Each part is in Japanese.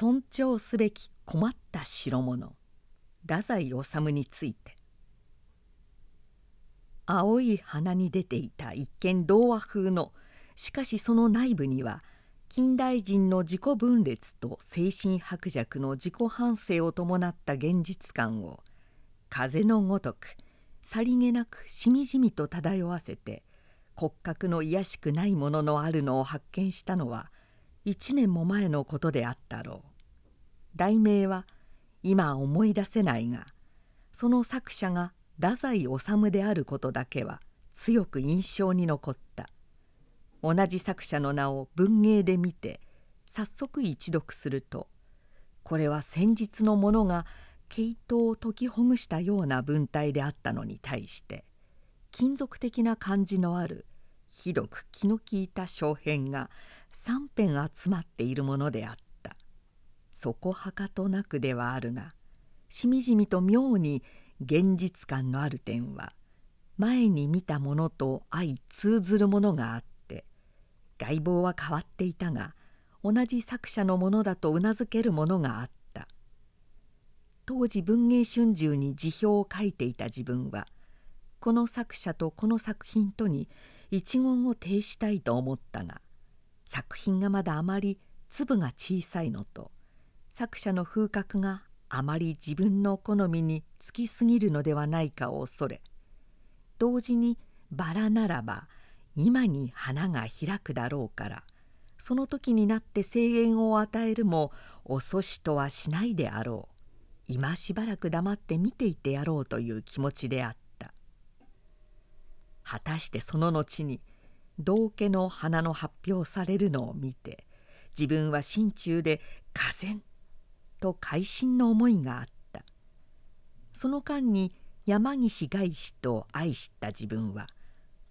尊重すべき困った代物。太宰治について。青い花に出ていた一見童話風の。しかしその内部には近代人の自己分裂と精神薄弱の自己反省を伴った現実感を風のごとくさりげなくしみじみと漂わせて骨格の卑しくないもののあるのを発見したのは一年も前のことであったろう。題名は今思い出せないがその作者が太宰治であることだけは強く印象に残った同じ作者の名を文芸で見て早速一読するとこれは先日のものが毛糸を解きほぐしたような文体であったのに対して金属的な感じのあるひどく気の利いた小編が3編集まっているものであった。そこはかとなくではあるがしみじみと妙に現実感のある点は前に見たものと相通ずるものがあって外貌は変わっていたが同じ作者のものだとうなずけるものがあった。当時文藝春秋に辞表を書いていた自分はこの作者とこの作品とに一言を呈したいと思ったが作品がまだあまり粒が小さいのと作者の風格があまり自分の好みにつきすぎるのではないかを恐れ同時にバラならば今に花が開くだろうからその時になって声援を与えるも遅しとはしないであろう。今しばらく黙って見ていてやろうという気持ちであった。果たしてその後に道家の花の発表されるのを見て自分は心中で「がぜん」と会心の思いがあった。その間に山岸外史と愛した自分は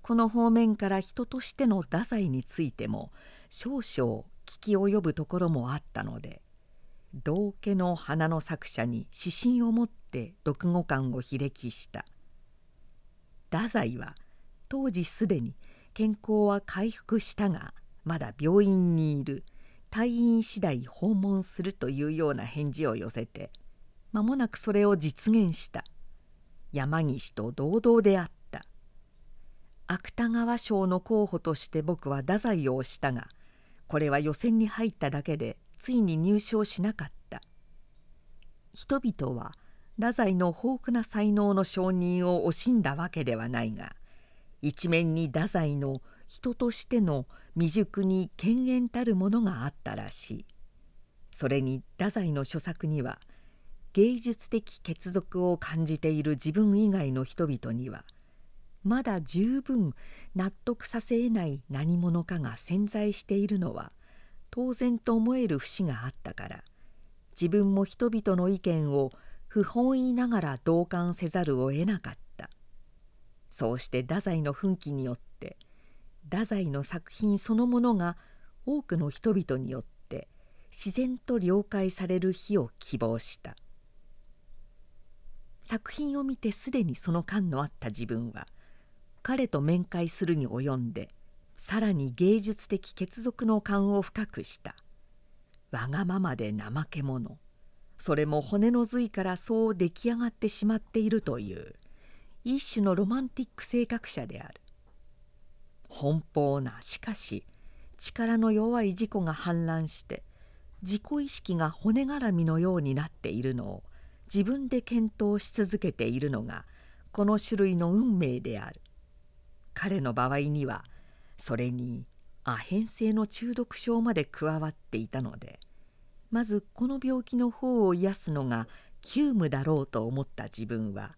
この方面から人としての太宰についても少々聞き及ぶところもあったので道家の花の作者に指針を持って読後感を披歴した。太宰は当時すでに健康は回復したがまだ病院にいる。退院次第訪問するというような返事を寄せて間もなくそれを実現した。山岸と同々であった。芥川賞の候補として僕は太宰を推したがこれは予選に入っただけでついに入賞しなかった。人々は太宰の豊富な才能の承認を惜しんだわけではないが一面に太宰の人としての未熟に権限たるものがあったらしい。それに太宰の著作には芸術的血族を感じている自分以外の人々にはまだ十分納得させえない何者かが潜在しているのは当然と思える節があったから自分も人々の意見を不本意ながら同感せざるを得なかった。そうして太宰の奮起によって太宰の作品そのものが多くの人々によって自然と了解される日を希望した。作品を見てすでにその感のあった自分は彼と面会するに及んでさらに芸術的血族の感を深くした。わがままで怠け者。それも骨の髄からそう出来上がってしまっているという。一種のロマンティック性格者である。奔放なしかし力の弱い自己が氾濫して自己意識が骨絡みのようになっているのを自分で検討し続けているのがこの種類の運命である。彼の場合にはそれにアヘン性の中毒症まで加わっていたのでまずこの病気の方を癒すのが急務だろうと思った自分は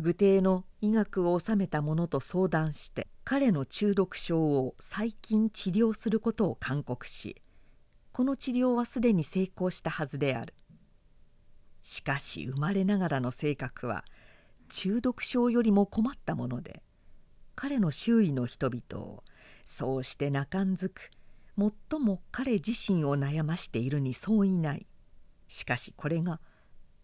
具体の医学を収めた者と相談して彼の中毒症を最近治療することを勧告しこの治療はすでに成功したはずである。しかし生まれながらの性格は中毒症よりも困ったもので彼の周囲の人々をそうして泣かんずく最も彼自身を悩ましているにそういない。しかしこれが「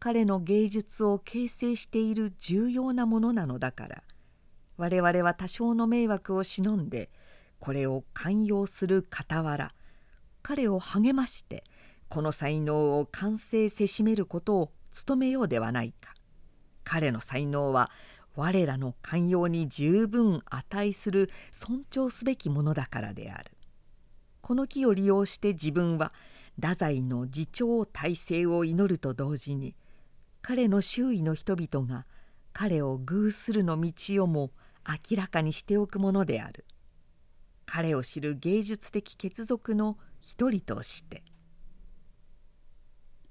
彼の芸術を形成している重要なものなのだから。我々は多少の迷惑を忍んでこれを寛容する傍ら彼を励ましてこの才能を完成せしめることを努めようではないか。彼の才能は我らの寛容に十分値する尊重すべきものだからである。この木を利用して自分は太宰の自重体制を祈ると同時に彼の周囲の人々が彼を偶するの道をも明らかにしておくものである。彼を知る芸術的血族の一人として